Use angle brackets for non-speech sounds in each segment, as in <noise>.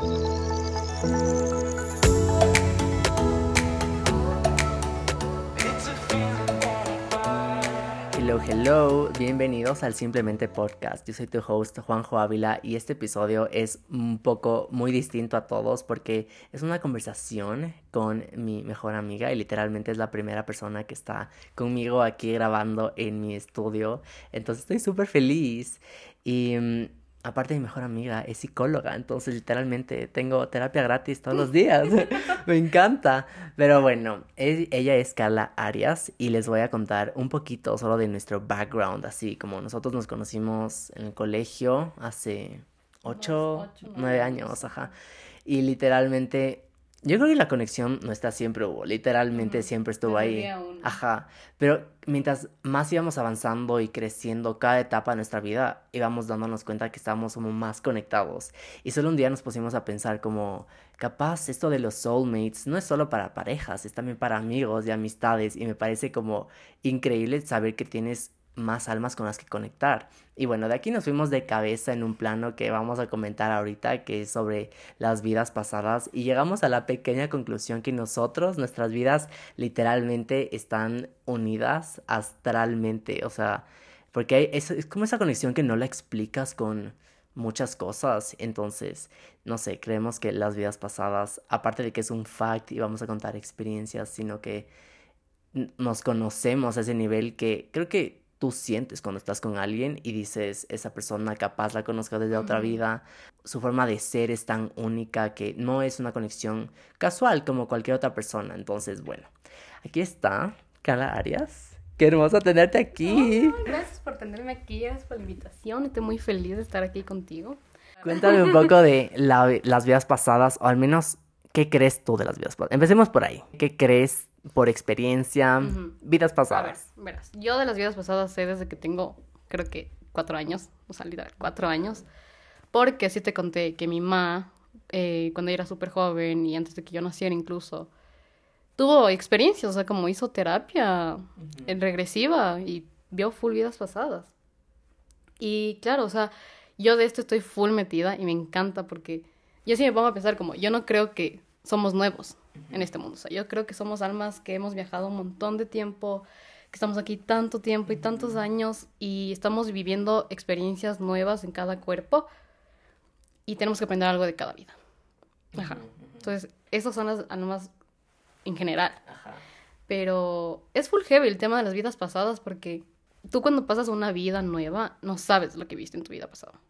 Hello, hello, bienvenidos al Simplemente Podcast. Yo soy tu host Juanjo Ávila y este episodio es un poco muy distinto a todos porque es una conversación con mi mejor amiga y literalmente es la primera persona que está conmigo aquí grabando en mi estudio. Entonces estoy súper feliz y mm, aparte mi mejor amiga es psicóloga, entonces literalmente tengo terapia gratis todos los días. <laughs> Me encanta. Pero bueno, ella es Carla Arias y les voy a contar un poquito solo de nuestro background, así como nosotros nos conocimos en el colegio hace ocho, nueve años, ajá. Y literalmente yo creo que la conexión nuestra siempre hubo, literalmente siempre estuvo ahí. Ajá. Pero mientras más íbamos avanzando y creciendo cada etapa de nuestra vida, íbamos dándonos cuenta que estábamos como más conectados. Y solo un día nos pusimos a pensar como, capaz esto de los soulmates no es solo para parejas, es también para amigos y amistades. Y me parece como increíble saber que tienes más almas con las que conectar. Y bueno, de aquí nos fuimos de cabeza en un plano que vamos a comentar ahorita, que es sobre las vidas pasadas, y llegamos a la pequeña conclusión que nosotros, nuestras vidas literalmente están unidas astralmente, o sea, porque es, como esa conexión que no la explicas con muchas cosas, entonces, no sé, creemos que las vidas pasadas, aparte de que es un fact y vamos a contar experiencias, sino que nos conocemos a ese nivel que creo que tú sientes cuando estás con alguien y dices, esa persona capaz la conozco desde otra vida, su forma de ser es tan única que no es una conexión casual como cualquier otra persona. Entonces, bueno, aquí está Carla Arias. Qué hermoso tenerte aquí. gracias por tenerme aquí, gracias por la invitación. Estoy muy feliz de estar aquí contigo. Cuéntame un poco de las vidas pasadas, o al menos, ¿qué crees tú de las vidas pasadas? Empecemos por ahí. ¿Qué crees por experiencia, vidas pasadas. A ver, verás, yo de las vidas pasadas sé desde que tengo, creo que cuatro años, o sea, literal, cuatro años, porque así te conté que mi mamá, eh, cuando era súper joven y antes de que yo naciera incluso, tuvo experiencias, o sea, como hizo terapia en regresiva y vio full vidas pasadas. Y claro, o sea, yo de esto estoy full metida y me encanta porque yo sí me pongo a pensar como, yo no creo que somos nuevos, en este mundo. O sea, yo creo que somos almas que hemos viajado un montón de tiempo, que estamos aquí tanto tiempo y tantos años y estamos viviendo experiencias nuevas en cada cuerpo y tenemos que aprender algo de cada vida. Ajá. Entonces, esas son las almas en general. Ajá. Pero es full heavy el tema de las vidas pasadas porque tú cuando pasas una vida nueva no sabes lo que viste en tu vida pasada.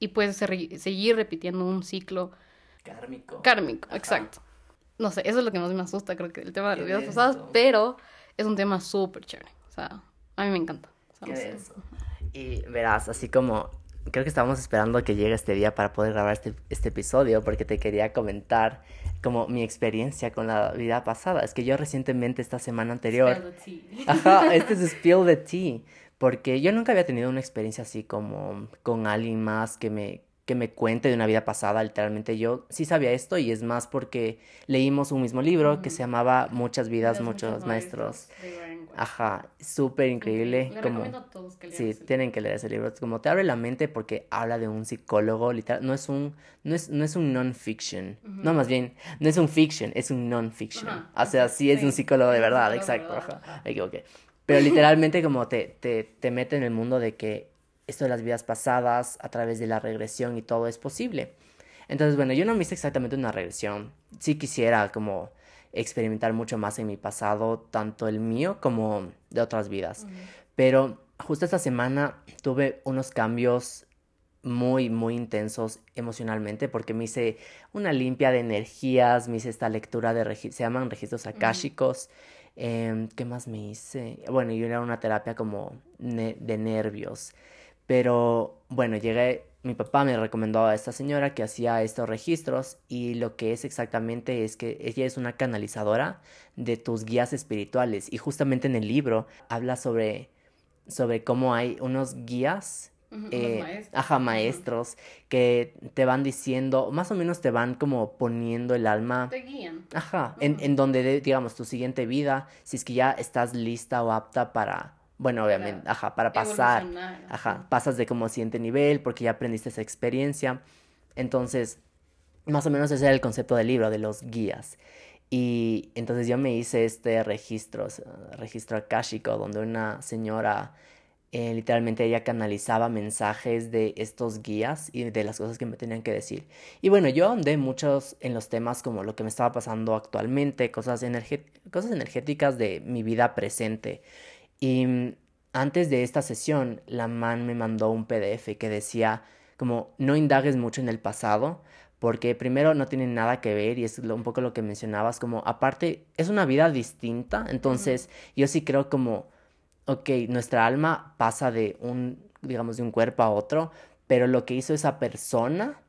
Y puedes seguir repitiendo un ciclo kármico. Kármico, exacto no sé, eso es lo que más me asusta, creo que el tema de las vidas pasadas, pero es un tema súper chévere. O sea, a mí me encanta. Y verás, así como creo que estábamos esperando que llegue este día para poder grabar este, este episodio porque te quería comentar como mi experiencia con la vida pasada. Es que yo recientemente, esta semana anterior... Spill the tea. <laughs> Ajá, este es Spill the Tea. Porque yo nunca había tenido una experiencia así como con alguien más que me, que me cuente de una vida pasada, literalmente yo sí sabía esto y es más porque leímos un mismo libro que se llamaba Muchas vidas, muchos maestros. Ajá, súper increíble. como, a todos que sí, tienen que leer ese libro. Como te abre la mente porque habla de un psicólogo, literal, no es un, no es, no es un non-fiction. No, más bien, no es un fiction, es un non-fiction. O sea, sí es un psicólogo de verdad, exacto. Ajá, Pero literalmente como te, te, te mete en el mundo de que esto de las vidas pasadas a través de la regresión y todo es posible. Entonces, bueno, yo no me hice exactamente una regresión. Sí quisiera como experimentar mucho más en mi pasado, tanto el mío como de otras vidas. Pero justo esta semana tuve unos cambios muy, muy intensos emocionalmente porque me hice una limpia de energías, me hice esta lectura de, se llaman registros akáshicos. Em, ¿Qué más me hice? Bueno, yo era una terapia como de nervios. Pero bueno, llegué, mi papá me recomendó a esta señora que hacía estos registros y lo que es exactamente es que ella es una canalizadora de tus guías espirituales y justamente en el libro habla sobre, sobre cómo hay unos guías eh, maestros. Ajá, maestros que te van diciendo, más o menos te van como poniendo el alma. Te guían. Ajá, en, en donde, digamos, tu siguiente vida, si es que ya estás lista o apta para bueno, obviamente, ajá, para pasar, ajá, pasas de como siguiente nivel porque ya aprendiste esa experiencia. Entonces, más o menos ese era el concepto del libro, de los guías. Y entonces yo me hice este registro, registro akáshico, donde una señora, eh, literalmente ella canalizaba mensajes de estos guías y de las cosas que me tenían que decir. Y bueno, yo andé muchos en los temas como lo que me estaba pasando actualmente, cosas, cosas energéticas de mi vida presente. Y mm, antes de esta sesión, la man me mandó un PDF que decía como no indagues mucho en el pasado, porque primero no tienen nada que ver y es un poco lo que mencionabas, como aparte es una vida distinta, entonces yo sí creo como, ok, nuestra alma pasa de un, digamos, de un cuerpo a otro, pero lo que hizo esa persona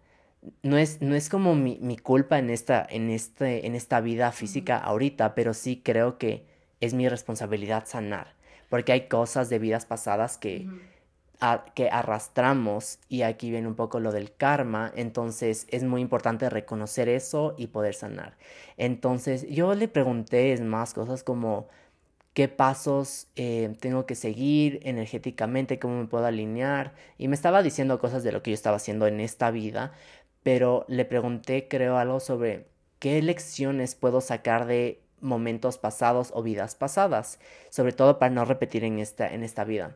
no es, no es como mi, mi culpa en esta, en, este, en esta vida física ahorita, pero sí creo que es mi responsabilidad sanar, porque hay cosas de vidas pasadas que que arrastramos y aquí viene un poco lo del karma, entonces es muy importante reconocer eso y poder sanar. Entonces yo le pregunté es más cosas como qué pasos eh, tengo que seguir energéticamente, cómo me puedo alinear y me estaba diciendo cosas de lo que yo estaba haciendo en esta vida, pero le pregunté creo algo sobre qué lecciones puedo sacar de momentos pasados o vidas pasadas, sobre todo para no repetir en esta, en esta vida.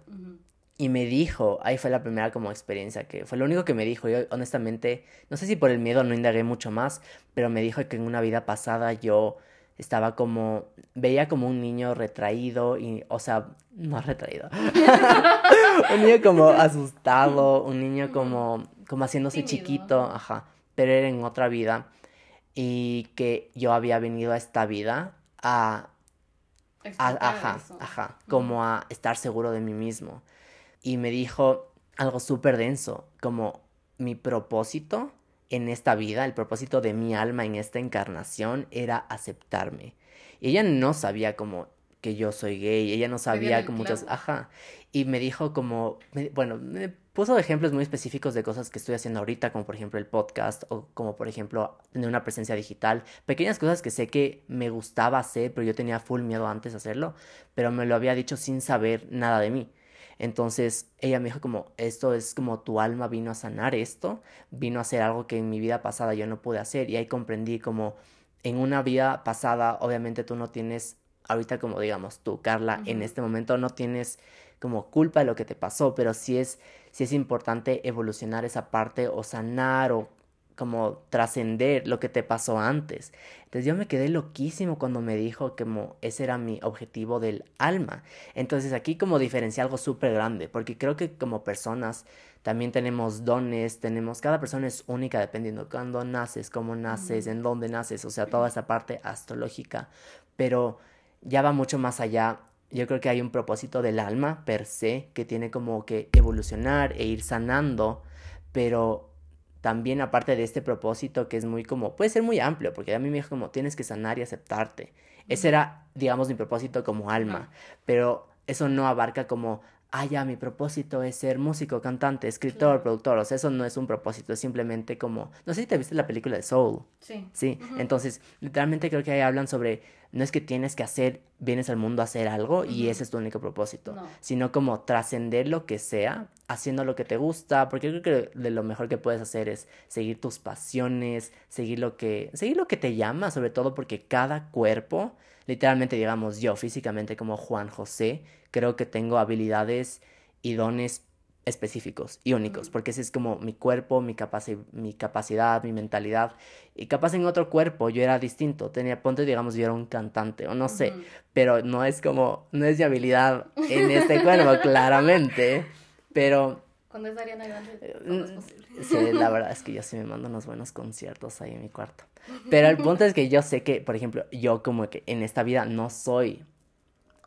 Y me dijo, ahí fue la primera como experiencia, que fue lo único que me dijo. Yo honestamente, no sé si por el miedo no indagué mucho más, pero me dijo que en una vida pasada yo estaba como, veía como un niño retraído y, o sea, no <laughs> retraído, <laughs> un niño como asustado, un niño como, como haciéndose chiquito, ajá, pero era en otra vida y que yo había venido a esta vida a, a ajá, ajá, como a estar seguro de mí mismo. Y me dijo algo súper denso, como mi propósito en esta vida, el propósito de mi alma en esta encarnación era aceptarme. Y ella no sabía como que yo soy gay, ella no sabía como muchas, ajá, y me dijo como, bueno, me puso ejemplos muy específicos de cosas que estoy haciendo ahorita, como por ejemplo el podcast, o como por ejemplo tener una presencia digital, pequeñas cosas que sé que me gustaba hacer, pero yo tenía full miedo antes de hacerlo, pero me lo había dicho sin saber nada de mí. Entonces ella me dijo como, esto es como tu alma vino a sanar esto, vino a hacer algo que en mi vida pasada yo no pude hacer y ahí comprendí como en una vida pasada obviamente tú no tienes, ahorita como digamos tú, Carla, en este momento no tienes como culpa de lo que te pasó, pero sí es, sí es importante evolucionar esa parte o sanar o como trascender lo que te pasó antes. Entonces yo me quedé loquísimo cuando me dijo que como ese era mi objetivo del alma. Entonces aquí como diferencia algo súper grande, porque creo que como personas también tenemos dones, tenemos, cada persona es única dependiendo cuándo naces, cómo naces, en dónde naces, o sea, toda esa parte astrológica, pero ya va mucho más allá. Yo creo que hay un propósito del alma per se que tiene como que evolucionar e ir sanando, pero también aparte de este propósito que es muy como, puede ser muy amplio, porque a mí me dijo como tienes que sanar y aceptarte. Ese era, digamos, mi propósito como alma, pero eso no abarca como, ah, ya, mi propósito es ser músico, cantante, escritor, productor. O sea, eso no es un propósito, es simplemente como, no sé si te viste la película de Soul. Sí. Sí, entonces, literalmente creo que ahí hablan sobre, no es que tienes que hacer, vienes al mundo a hacer algo y ese es tu único propósito, sino como trascender lo que sea, haciendo lo que te gusta, porque creo que de lo mejor que puedes hacer es seguir tus pasiones, seguir lo que, seguir lo que te llama, sobre todo porque cada cuerpo, literalmente digamos yo físicamente como Juan José, creo que tengo habilidades y dones específicos y únicos, porque ese es como mi cuerpo, mi, mi capacidad, mi mentalidad. Y capaz en otro cuerpo yo era distinto, tenía, ponte, digamos, yo era un cantante o no sé, pero no es como, no es de habilidad en este cuerpo, <laughs> claramente, pero... Cuando es Ariana Grande, eh, es posible. Sí, la verdad es que yo sí me mando unos buenos conciertos ahí en mi cuarto. Pero el <laughs> punto es que yo sé que, por ejemplo, yo como que en esta vida no soy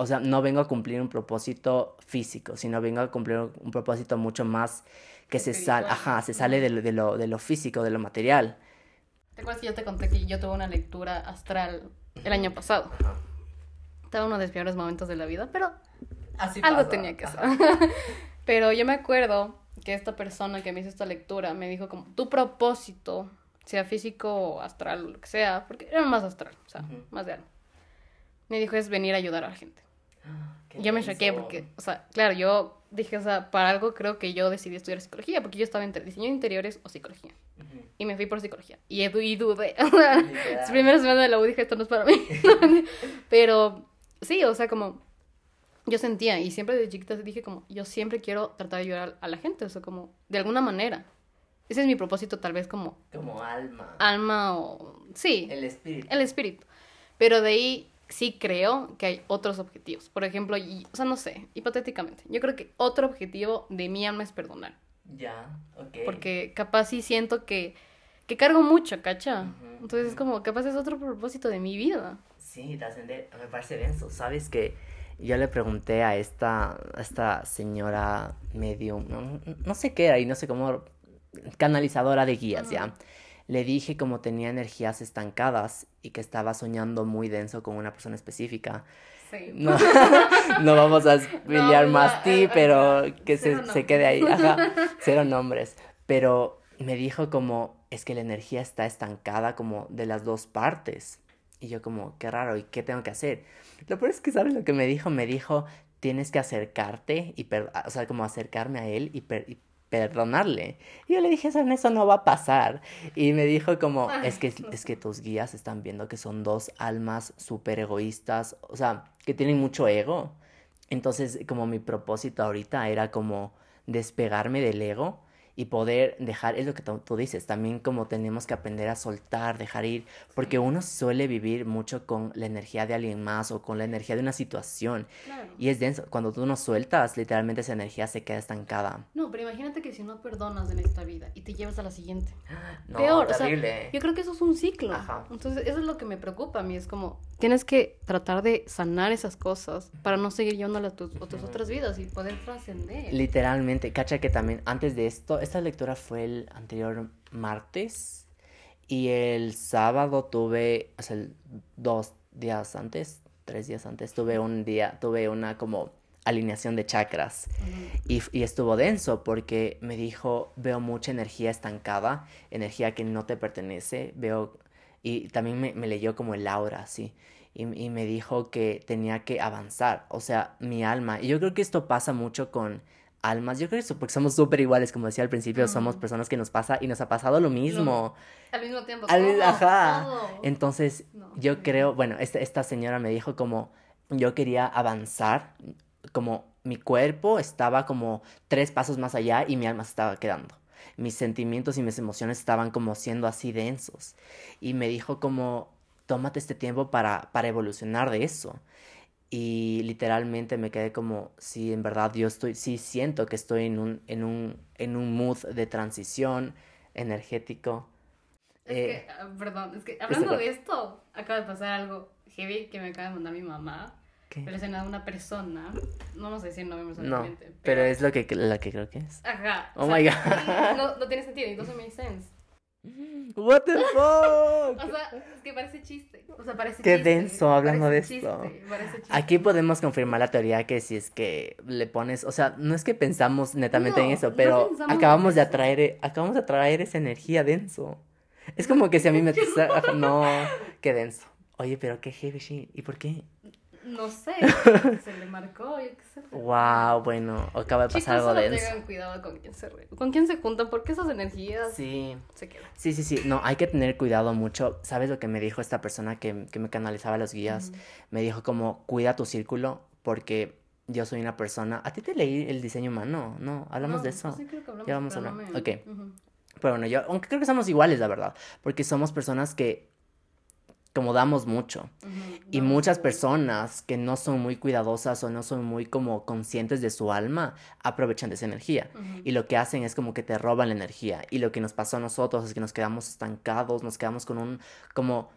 o sea, no vengo a cumplir un propósito físico, sino vengo a cumplir un propósito mucho más que se sale, ajá, se sale de lo, de, lo, de lo físico, de lo material. ¿Te acuerdas que yo te conté que yo tuve una lectura astral el año pasado? Estaba uno de los peores momentos de la vida, pero algo tenía que ser. <laughs> pero yo me acuerdo que esta persona que me hizo esta lectura me dijo como, tu propósito, sea físico o astral o lo que sea, porque era más astral, o sea, más de algo. Me dijo es venir a ayudar a la gente yo me choqué porque, o sea, claro, yo dije, o sea, para algo creo que yo decidí estudiar psicología, porque yo estaba entre diseño de interiores o psicología. Y me fui por psicología. Y, y dudé. <laughs> Las primeras semanas de la U dije, esto no es para mí. <laughs> Pero sí, o sea, como yo sentía, y siempre de chiquita dije como, yo siempre quiero tratar de ayudar a la gente, o sea, como, de alguna manera. Ese es mi propósito, tal vez como... Como alma. Alma o... Sí. El espíritu. El espíritu. Pero de ahí sí creo que hay otros objetivos. Por ejemplo, y, o sea, no sé, hipotéticamente. Yo creo que otro objetivo de mi alma es perdonar. Ya, ok. Porque capaz sí siento que, que cargo mucho, ¿cacha? Entonces es como, capaz es otro propósito de mi vida. Sí, me parece denso. Sabes que yo le pregunté a esta, a esta señora medium, no, sé qué era y no sé cómo, canalizadora de guías, ¿ya? Le dije como tenía energías estancadas y que estaba soñando muy denso con una persona específica. Sí. No, <laughs> no vamos a pelear más ti, pero que se, se, quede ahí. Ajá, <laughs> cero nombres. Pero me dijo como, es que la energía está estancada como de las dos partes. Y yo como, qué raro, ¿y qué tengo que hacer? Lo peor es que, ¿sabes lo que me dijo? Me dijo, tienes que acercarte y, o sea, como acercarme a él y, perdonarle. Y yo le dije, eso, eso no va a pasar. Y me dijo como, es que, es que tus guías están viendo que son dos almas súper egoístas, o sea, que tienen mucho ego. Entonces, como mi propósito ahorita era como despegarme del ego y poder dejar, es lo que tú, dices, también como tenemos que aprender a soltar, dejar ir, porque uno suele vivir mucho con la energía de alguien más o con la energía de una situación. Y es denso, cuando tú no sueltas, literalmente esa energía se queda estancada. No, pero imagínate que si no perdonas en esta vida y te llevas a la siguiente. <gasps> Peor, terrible. yo creo que eso es un ciclo. Entonces, eso es lo que me preocupa a mí, es como, tienes que tratar de sanar esas cosas para no seguir llevándolas a tus, tus otras vidas y poder trascender. Literalmente, cacha que también antes de esto, esta lectura fue el anterior martes y el sábado tuve, o sea, dos días antes, tres días antes, tuve un día, tuve una como alineación de chakras y, y, estuvo denso porque me dijo, veo mucha energía estancada, energía que no te pertenece, veo, y también me, me leyó como el aura, así. Y, y, me dijo que tenía que avanzar, o sea, mi alma. Y yo creo que esto pasa mucho con almas. Yo creo eso, porque somos súper iguales, como decía al principio, somos personas que nos pasa y nos ha pasado lo mismo. al mismo tiempo. ajá. Entonces, yo creo, bueno, esta, esta señora me dijo como yo quería avanzar, como mi cuerpo estaba como tres pasos más allá y mi alma se estaba quedando. Mis sentimientos y mis emociones estaban como siendo así densos. Y me dijo como, tómate este tiempo para, para evolucionar de eso. Y literalmente me quedé como, sí, en verdad yo estoy, sí siento que estoy en un, en un, en un mood de transición energético. Es que, eh, ah, perdón, es que hablando de esto, acaba de pasar algo heavy que me acaba de mandar mi mamá. ¿Qué? Relacionado a una persona, no vamos a decir nombres no, pero... pero es lo que, la que creo que es. Ajá. Oh my god. <laughs> No, no tiene sentido, entonces me sense. What the fuck? o sea, es que parece chiste. O sea, parece Qué denso hablando de esto. Aquí podemos confirmar la teoría que si es que le pones, o sea, no es que pensamos netamente en eso, pero acabamos de atraer, acabamos de atraer esa energía denso. Es como que si a mí me <laughs> <laughs> no, qué denso. Oye, pero qué heavy ¿Y por qué? No sé, <laughs> se le marcó, yo qué sé. Wow, bueno, acaba de pasar algo de eso. tengan cuidado con quién se con quién se juntan, porque esas energías sí. se quedan. Sí, sí, sí, no, hay que tener cuidado mucho. ¿Sabes lo que me dijo esta persona que, que me canalizaba los guías? Me dijo como, cuida tu círculo, porque yo soy una persona... ¿A ti te leí el diseño humano? No, hablamos de eso. Sí, creo que hablamos, ya vamos a hablar. ok. Pero bueno, yo, aunque creo que somos iguales, la verdad, porque somos personas que como damos mucho. Y muchas personas que no son muy cuidadosas o no son muy como conscientes de su alma, aprovechan de esa energía. Y lo que hacen es como que te roban la energía. Y lo que nos pasó a nosotros es que nos quedamos estancados, nos quedamos con un como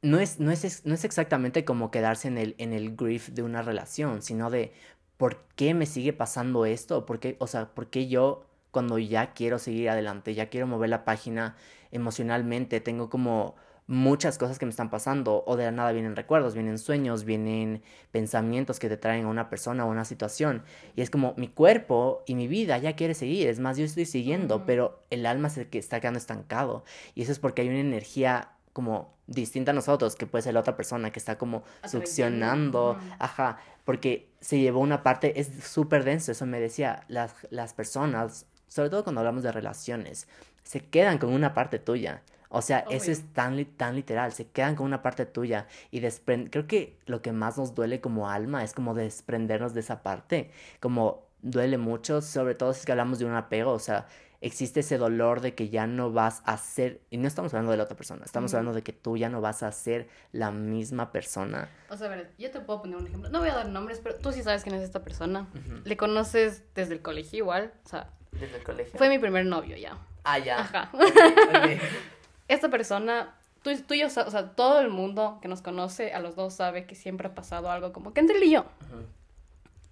no es, no es, no es exactamente como quedarse en el, en el grief de una relación, sino de ¿por qué me sigue pasando esto? ¿Por qué, o sea, por qué yo cuando ya quiero seguir adelante, ya quiero mover la página emocionalmente, tengo como muchas cosas que me están pasando o de la nada vienen recuerdos, vienen sueños, vienen pensamientos que te traen a una persona o una situación. Y es como mi cuerpo y mi vida ya quiere seguir, es más yo estoy siguiendo, pero el alma que está quedando estancado. Y eso es porque hay una energía como distinta a nosotros, que puede ser la otra persona que está como succionando, Ujú. ajá, porque se llevó una parte, es súper denso, eso me decía, las, las personas, sobre todo cuando hablamos de relaciones, se quedan con una parte tuya. O sea, eso Obvio. es tan, li- tan literal, se quedan con una parte tuya y despren... Creo que lo que más nos duele como alma es como desprendernos de esa parte, como duele mucho, sobre todo si es que hablamos de un apego, o sea, existe ese dolor de que ya no vas a ser, y no estamos hablando de la otra persona, estamos Ujú. hablando de que tú ya no vas a ser la misma persona. O sea, a ver, yo te puedo poner un ejemplo. No voy a dar nombres, pero tú sí sabes quién es esta persona. Ujú. Le conoces desde el colegio igual. O sea, Desde el colegio. fue mi primer novio ya. Ah, ya. Ajá. Ok. <laughs> Esta persona, tú, tú y yo, o sea, todo el mundo que nos conoce, a los dos sabe que siempre ha pasado algo como que entre él y yo.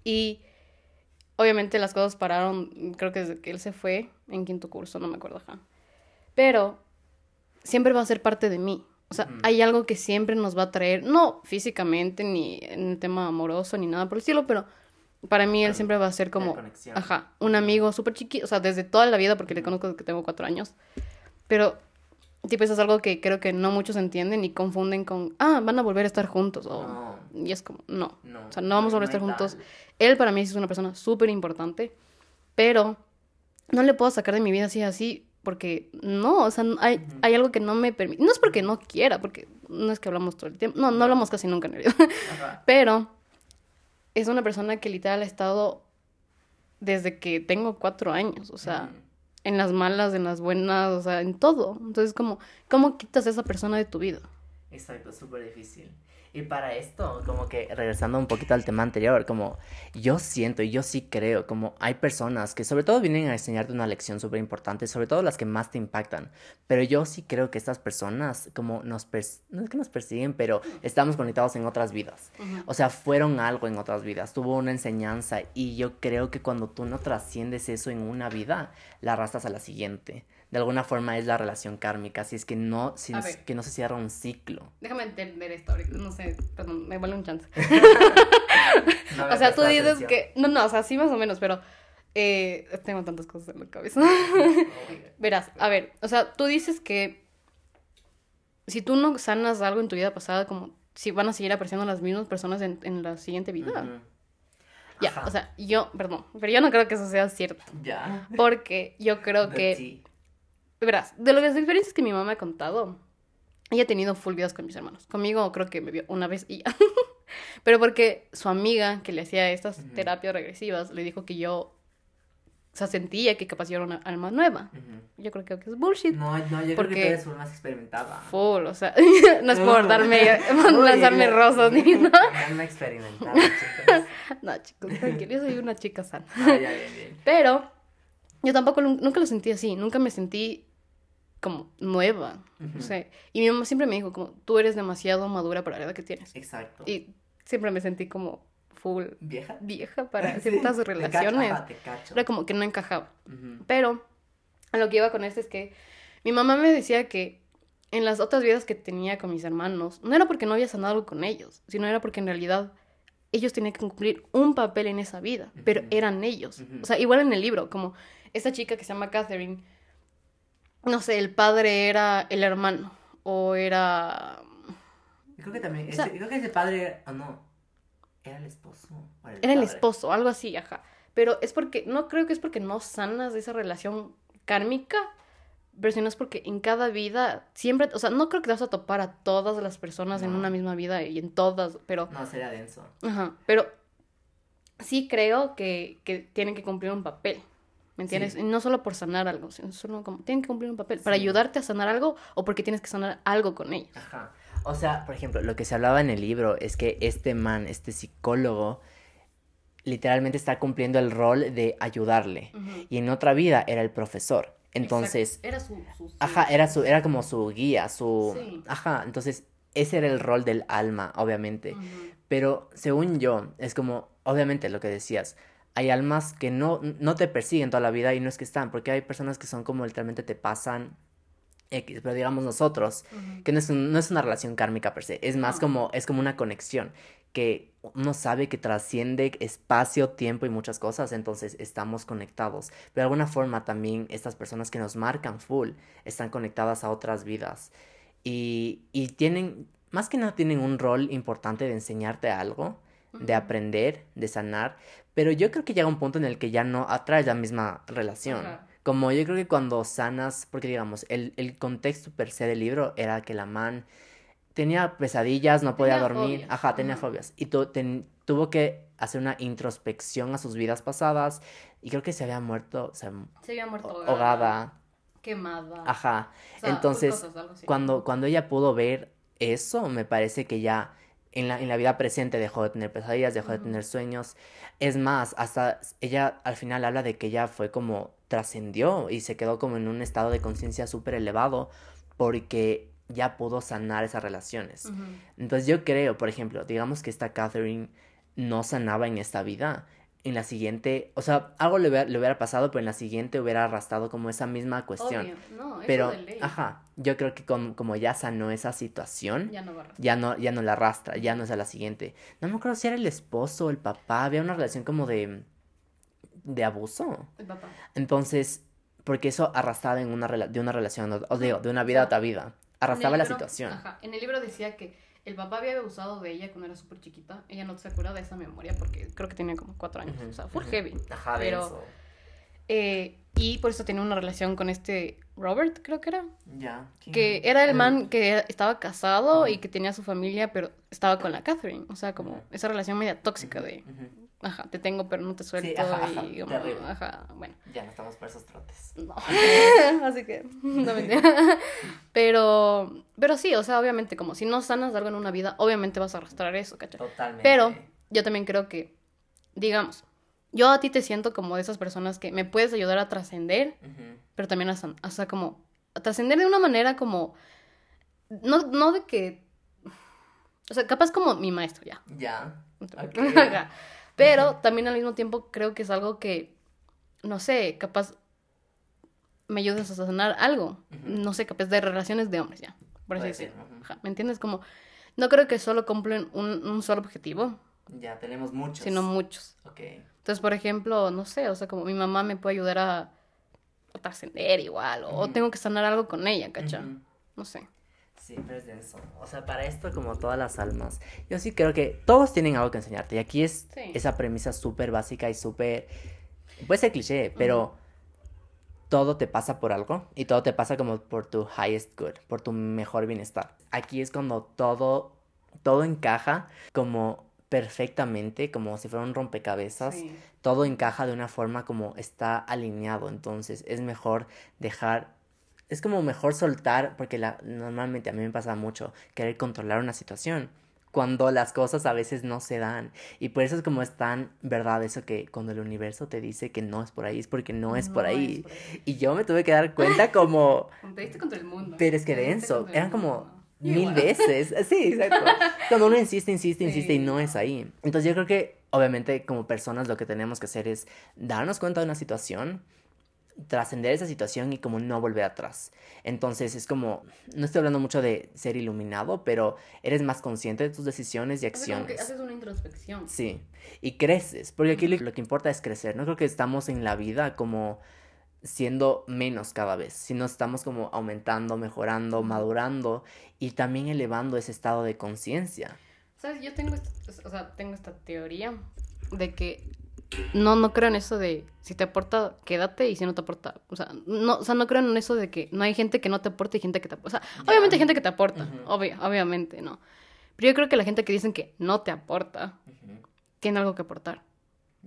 Y obviamente las cosas pararon, creo que desde que él se fue en quinto curso, no me acuerdo, ajá. Pero siempre va a ser parte de mí. O sea, hay algo que siempre nos va a traer, no físicamente, ni en el tema amoroso, ni nada por el estilo, pero para mí él siempre va a ser como, ajá, un amigo súper chiquito, o sea, desde toda la vida, porque le conozco desde que tengo cuatro años. Pero, tipo, eso es algo que creo que no muchos entienden y confunden con, ah, van a volver a estar juntos. O, No. Y es como, no. No, O sea, no vamos a volver a estar juntos. Él para mí es una persona súper importante, pero no le puedo sacar de mi vida así, así, porque no, o sea, hay, hay algo que no me permite. No es porque no quiera, porque no es que hablamos todo el tiempo. No, no hablamos casi nunca en realidad. Ajá. <laughs> Pero es una persona que literal ha estado desde que tengo cuatro años, o sea. En las malas, en las buenas, o sea, en todo. Entonces, como, ¿cómo quitas a esa persona de tu vida? Exacto, súper difícil. Y para esto, como que regresando un poquito al tema anterior, como yo siento y yo sí creo, como hay personas que sobre todo vienen a enseñarte una lección súper importante, sobre todo las que más te impactan, pero yo sí creo que estas personas como nos, no es que nos persiguen, pero estamos conectados en otras vidas. O sea, fueron algo en otras vidas, tuvo una enseñanza y yo creo que cuando tú no trasciendes eso en una vida, la arrastras a la siguiente. De alguna forma es la relación kármica, si es que no, si es que no se cierra un ciclo. Déjame entender esto ahorita, no sé, perdón, me vale un chance. <laughs> No O sea, tú dices que. No, no, o sea, sí más o menos, pero. eh, tengo tantas cosas en la cabeza. <laughs> <laughs> Verás, a ver, o sea, tú dices que. Si tú no sanas algo en tu vida pasada, como si van a seguir apareciendo las mismas personas en, en la siguiente vida. Ya, o sea, yo, perdón, pero yo no creo que eso sea cierto. Ya. Porque yo creo que. Verás, de las experiencias que mi mamá me ha contado, ella ha tenido full videos con mis hermanos. Conmigo creo que me vio una vez y ya. <laughs> Pero porque su amiga que le hacía estas terapias regresivas le dijo que yo, o sea, sentía que capaz yo era una alma nueva. Yo creo que es bullshit. No, no, yo creo que Porque- tú eres más experimentada. Full, o sea, <laughs> no es por darme, Uy, <laughs> lanzarme rosas ni nada. Una experimentada, chicos. No, chicos, tranquilo, yo soy una chica sana. Ah, ya, bien, bien. Pero yo tampoco nunca lo sentí así, nunca me sentí como nueva. O sea, y mi mamá siempre me dijo como, tú eres demasiado madura para la edad que tienes. Exacto. Y siempre me sentí como full ¿Vieja? vieja para <laughs> Sí, ciertas te cacho, relaciones. ajá, te cacho. Era como que no encajaba. Pero a lo que iba con esto es que mi mamá me decía que en las otras vidas que tenía con mis hermanos, no era porque no había sanado algo con ellos, sino era porque en realidad ellos tenían que cumplir un papel en esa vida, pero eran ellos. O sea, igual en el libro, como esta chica que se llama Catherine, no sé, el padre era el hermano o era... Creo que también, O sea- ese- creo que ese padre, o no, era el esposo. Era el esposo, algo así, ajá. Pero es porque, no creo que es porque no sanas de esa relación kármica, pero sino es porque en cada vida siempre, o sea, no creo que te vas a topar a todas las personas en una misma vida y en todas, pero, No, sería denso. ajá, pero sí creo que, que tienen que cumplir un papel, ¿me entiendes? Sí. No solo por sanar algo, sino solo como, tienen que cumplir un papel, para ayudarte a sanar algo o porque tienes que sanar algo con ellos. Ajá. O sea, por ejemplo, lo que se hablaba en el libro es que este man, este psicólogo, literalmente está cumpliendo el rol de ayudarle. Y en otra vida era el profesor. Entonces, Exacto. Era su... su- su- ajá, era su, era como su guía, su, Sí. ajá, entonces ese era el rol del alma, obviamente. Pero según yo, es como, obviamente lo que decías, hay almas que no, no te persiguen toda la vida y no es que están, porque hay personas que son como literalmente te pasan X, pero digamos nosotros, Ujú. que no es, un- no es una relación kármica per se, es más No. como, es como una conexión, que uno sabe que trasciende espacio, tiempo y muchas cosas, entonces estamos conectados. Pero de alguna forma también estas personas que nos marcan full están conectadas a otras vidas. y, y tienen, más que nada tienen un rol importante de enseñarte algo, de Ujú. aprender, de sanar, pero yo creo que llega un punto en el que ya no atraes la misma relación. Ajá. Como yo creo que cuando sanas, porque digamos, el, el contexto per se del libro era que la man tenía pesadillas, no podía Tenía dormir, fobias, ajá, tenía ajá. fobias, y tu- ten- tuvo que hacer una introspección a sus vidas pasadas, y creo que se había muerto, Se había muerto ahogada, ahogada, quemada. ajá. o sea, full Entonces, cosas, cuando, cuando ella pudo ver eso, me parece que ya en la, en la vida presente dejó de tener pesadillas, dejó de tener sueños. Es más, hasta ella al final habla de que ella fue como trascendió y se quedó como en un estado de conciencia súper elevado porque ya pudo sanar esas relaciones. Ujú. Entonces yo creo, por ejemplo, digamos que esta Catherine no sanaba en esta vida. En la siguiente, o sea, algo le hubiera, le hubiera pasado, pero en la siguiente hubiera arrastrado como esa misma cuestión. Obvio, no, eso Pero, de ley. ajá, yo creo que con- como ya sanó esa situación, Ya no va a ya no, ya no la arrastra, ya no es a la siguiente. No me acuerdo si era el esposo o el papá, había una relación como de, de abuso. El papá. Entonces, porque eso arrastraba en una rela- de una relación, o, o digo, de una vida a otra vida. Arrastraba la situación. Ajá, en el libro decía que el papá había abusado de ella cuando era súper chiquita. Ella no se acuerda de esa memoria porque creo que tenía como cuatro años. O sea, full heavy. Ajá, pero-. Eh, y por eso tenía una relación con este Robert, creo que era. Ya. Que era el man que estaba casado y que tenía su familia, pero estaba con la Catherine. O sea, como esa relación media tóxica de. Ajá, te tengo pero no te suelto. ajá, ajá, y como, ajá, bueno. Ya no estamos para esos trotes. No. <laughs> Así que, no mentira. <laughs> Pero, pero sí, o sea, obviamente, como si no sanas algo en una vida, obviamente vas a arrastrar eso, ¿cachai? Totalmente. Pero yo también creo que, digamos, yo a ti te siento como de esas personas que me puedes ayudar a trascender, pero también a, san- o sea, como, trascender de una manera como, no, no de que, o sea, capaz como mi maestro, ya. Ya. <laughs> Pero también al mismo tiempo creo que es algo que, no sé, capaz me ayudas a sanar algo. No sé, capaz de relaciones de hombres, ya. Por así decirlo. ¿Me entiendes? Como, no creo que solo cumplen un, un solo objetivo, Ya, tenemos muchos. sino muchos. Ok. Entonces, por ejemplo, no sé, o sea, como mi mamá me puede ayudar a, a trascender igual, o, tengo que sanar algo con ella, ¿cacha? No sé. Sí, pero es denso. O sea, para esto, como todas las almas, yo sí creo que todos tienen algo que enseñarte. Y aquí es Sí. esa premisa súper básica y súper. Puede ser cliché, pero todo te pasa por algo y todo te pasa como por tu highest good, por tu mejor bienestar. Aquí es cuando todo, todo encaja como perfectamente, como si fuera un rompecabezas. Sí. Todo encaja de una forma como está alineado. Entonces es mejor dejar. Es como mejor soltar, porque la, normalmente a mí me pasa mucho querer controlar una situación cuando las cosas a veces no se dan. Y por eso es como es tan verdad eso que cuando el universo te dice que no es por ahí, es porque no es por ahí. por ahí. Y yo me tuve que dar cuenta como, <laughs> Como Te diste contra el mundo. pero es que denso, eran como mil Igual. veces. <laughs> Sí, exacto. Cuando uno insiste, insiste, insiste y no es ahí. Entonces yo creo que obviamente como personas lo que tenemos que hacer es darnos cuenta de una situación, trascender esa situación y como no volver atrás. Entonces es como, no estoy hablando mucho de ser iluminado, pero eres más consciente de tus decisiones y como que acciones. haces una introspección. Sí, y creces, porque aquí lo, lo que importa es crecer. No creo que estamos en la vida como siendo menos cada vez, sino estamos como aumentando, mejorando, madurando y también elevando ese estado de conciencia. ¿Sabes? Yo tengo, esta- o sea, tengo esta teoría de que no, no creo en eso de si te aporta, quédate y si no te aporta. O sea, no, o sea, no creo en eso de que no hay gente que no te aporta y gente que te aporta. O sea, Ya. obviamente hay gente que te aporta, obvio, obviamente, ¿no? Pero yo creo que la gente que dicen que no te aporta tiene algo que aportar.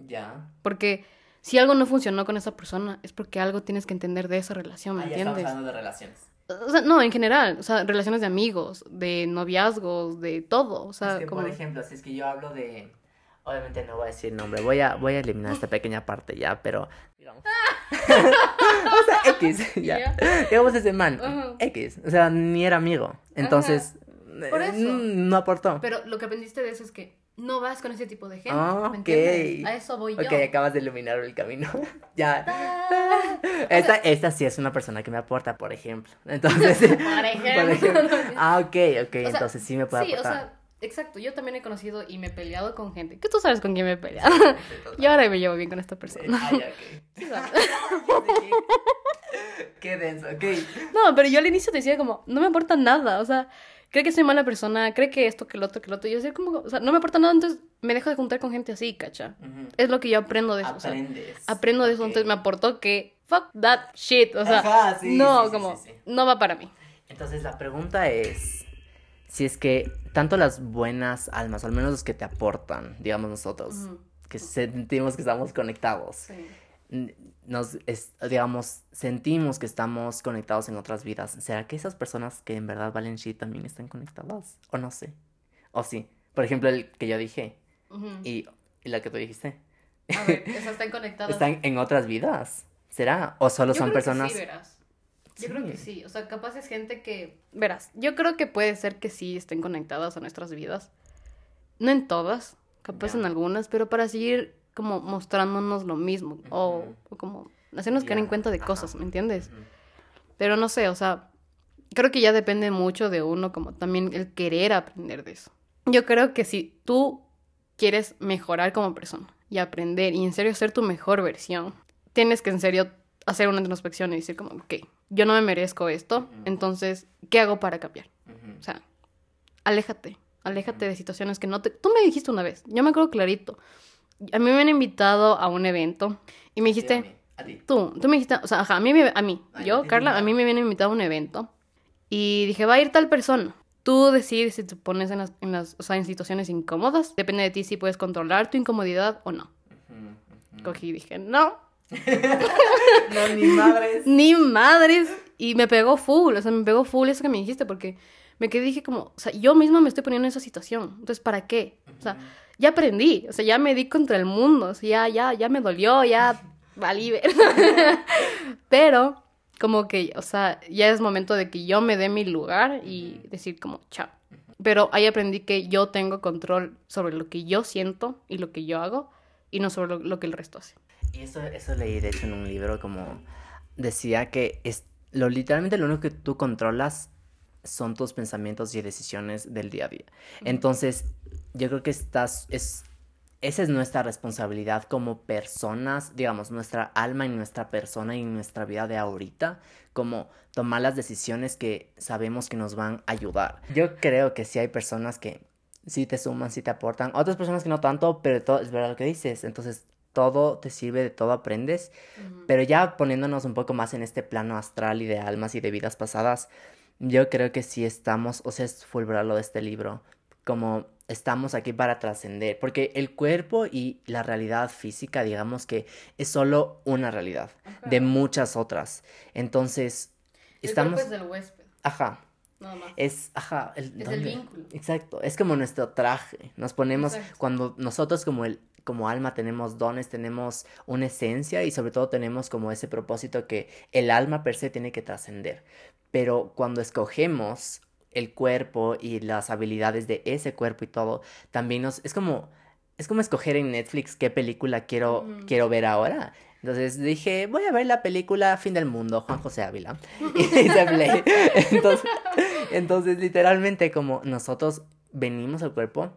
Ya. Porque si algo no funcionó con esa persona es porque algo tienes que entender de esa relación, ¿me Ah, ya estamos entiendes? hablando de relaciones. O sea, no, en general, o sea, relaciones de amigos, de noviazgos, de todo, o sea, es que, como... por ejemplo, si es que yo hablo de... Obviamente no voy a decir nombre, voy a, voy a eliminar esta pequeña parte ya, pero... Digamos. <laughs> <laughs> o sea, X, ya. Ya. Digamos ese man, Ajá. X. O sea, ni era amigo. Entonces, Por eh, eso. no aportó. Pero lo que aprendiste de eso es que no vas con ese tipo de gente. Ah, ¿me ok. entiendes? A eso voy yo. Ok, acabas de iluminar el camino. <laughs> ya. Ah. Esta, esta sí es una persona que me aporta, por ejemplo. Entonces, Por ejemplo. por ejemplo. Ah, ok, ok. sea, entonces sí me puede sí, o aportar. sea, Exacto, yo también he conocido y me he peleado con gente. Que tú sabes con quién me he peleado. <laughs> y ahora me llevo bien con esta persona. <laughs> Sí sabes. <laughs> Qué denso, ok. No, pero yo al inicio decía como, no me importa nada, o sea, cree que soy mala persona, cree que esto, que lo otro, que lo otro. Y yo decía como, o sea, no me importa nada, entonces me dejo de juntar con gente así, cacha. Es lo que yo aprendo de eso. o sea, Aprendes. aprendo de eso, entonces me aportó que, fuck that shit, o sea, Ajá, sí, no, como, no va para mí. Entonces la pregunta es si es que tanto las buenas almas, o al menos los que te aportan, digamos nosotros, que sentimos que estamos conectados, nos, es- digamos, sentimos que estamos conectados en otras vidas, ¿será que esas personas que en verdad valen shit también están conectadas? O no sé. O sí. Por ejemplo, el que yo dije y, y la que tú dijiste. A ver, <laughs> esas están conectadas. ¿Están en otras vidas? ¿Será? ¿O solo Yo son creo que personas? sí, verás. Yo creo que Sí. o sea, capaz es gente que... Verás, yo creo que puede ser que sí estén conectadas a nuestras vidas. No en todas, capaz en algunas, pero para seguir como mostrándonos lo mismo. o, como hacernos caer en cuenta de ajá. cosas, ¿me entiendes? Pero no sé, o sea, creo que ya depende mucho de uno, como también el querer aprender de eso. Yo creo que si tú quieres mejorar como persona y aprender y en serio ser tu mejor versión, tienes que en serio hacer una introspección y decir como, ok, yo no me merezco esto, entonces, ¿qué hago para cambiar? O sea, aléjate, aléjate de situaciones que no te... Tú me dijiste una vez, yo me acuerdo clarito, a mí me han invitado a un evento y me dijiste... Sí. Tú, tú me dijiste, o sea, ajá, a mí, a mí, Ay, yo, Carla, a mí me viene invitado a un evento y dije, va a ir tal persona. Tú decides si te pones en las, en las, o sea, en situaciones incómodas. Depende de ti si puedes controlar tu incomodidad o no. Cogí y dije, no, <laughs> No, ni madres. ni madres. Y me pegó full, o sea, me pegó full eso que me dijiste porque me quedé dije como, o sea, yo misma me estoy poniendo en esa situación. Entonces, ¿para qué? O sea, ya aprendí, o sea, ya me di contra el mundo, o sea, ya, ya, ya me dolió, ya valí ver. <laughs> Pero, como que, o sea, ya es momento de que yo me dé mi lugar y decir como, chao. Pero ahí aprendí que yo tengo control sobre lo que yo siento y lo que yo hago y no sobre lo, lo que el resto hace. Y eso, eso leí, de hecho, en un libro, como decía que es lo literalmente lo único que tú controlas son tus pensamientos y decisiones del día a día. Entonces, yo creo que estás, es, esa es nuestra responsabilidad como personas, digamos, nuestra alma y nuestra persona y nuestra vida de ahorita, como tomar las decisiones que sabemos que nos van a ayudar. Yo creo que sí hay personas que sí te suman, sí te aportan, otras personas que no tanto, pero todo es verdad lo que dices. Entonces, todo te sirve, de todo aprendes. Pero ya poniéndonos un poco más en este plano astral y de almas y de vidas pasadas, yo creo que sí estamos, o sea, es full verdad lo de este libro, como estamos aquí para trascender, porque el cuerpo y la realidad física, digamos que es solo una realidad de muchas otras. Entonces, estamos... El cuerpo es del huésped, Ajá, nada más. es, ajá, el, Es el vínculo. Exacto, es como nuestro traje. Nos ponemos, Exacto. cuando nosotros como el, como alma tenemos dones, tenemos una esencia y sobre todo tenemos como ese propósito que el alma per se tiene que trascender. Pero cuando escogemos el cuerpo y las habilidades de ese cuerpo y todo, también nos, es como, es como escoger en Netflix qué película quiero, quiero ver ahora. Entonces dije, voy a ver la película Fin del Mundo, Juan José Ávila. <laughs> <laughs> Y hice play. Entonces, entonces, literalmente, como nosotros venimos al cuerpo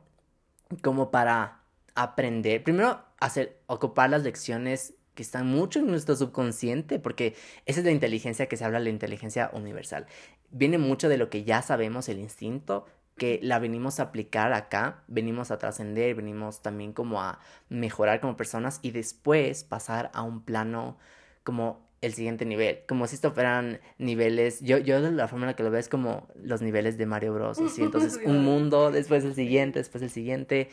como para aprender, primero hacer, ocupar las lecciones que están mucho en nuestro subconsciente, porque esa es la inteligencia que se habla, la inteligencia universal. Viene mucho de lo que ya sabemos, el instinto, que la venimos a aplicar acá, venimos a trascender, venimos también como a mejorar como personas y después pasar a un plano como el siguiente nivel, como si esto fueran niveles, yo, yo de la forma en la que lo veo es como los niveles de Mario Bros, así, <laughs> entonces Sí, un mundo, después el siguiente, después el siguiente,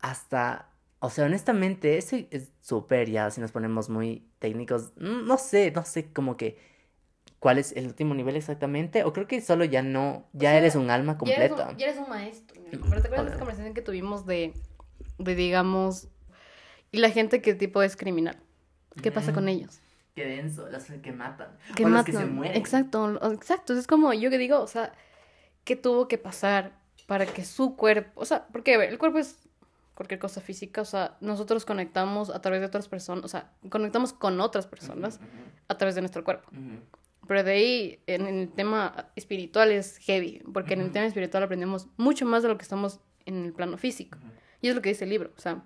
hasta, o sea, honestamente, eso es súper ya, si nos ponemos muy técnicos, no sé, no sé como que cuál es el último nivel exactamente, o creo que solo ya no, ya sea, eres un alma Ya eres, completa. un, ya eres un maestro. Pero ¿te acuerdas de esa conversación que tuvimos de, de, digamos, y la gente que tipo es criminal? ¿Qué pasa con Mm, ellos? Qué denso, los que matan, Que o los matan. que se mueren. Exacto, exacto. Es como yo que digo, o sea, ¿qué tuvo que pasar para que su cuerpo, o sea, porque a ver, el cuerpo es cualquier cosa física, o sea, nosotros conectamos a través de otras personas, o sea, conectamos con otras personas a través de nuestro cuerpo. Pero de ahí, en el tema espiritual es heavy, porque en el tema espiritual aprendemos mucho más de lo que estamos en el plano físico. Y es lo que dice el libro. O sea,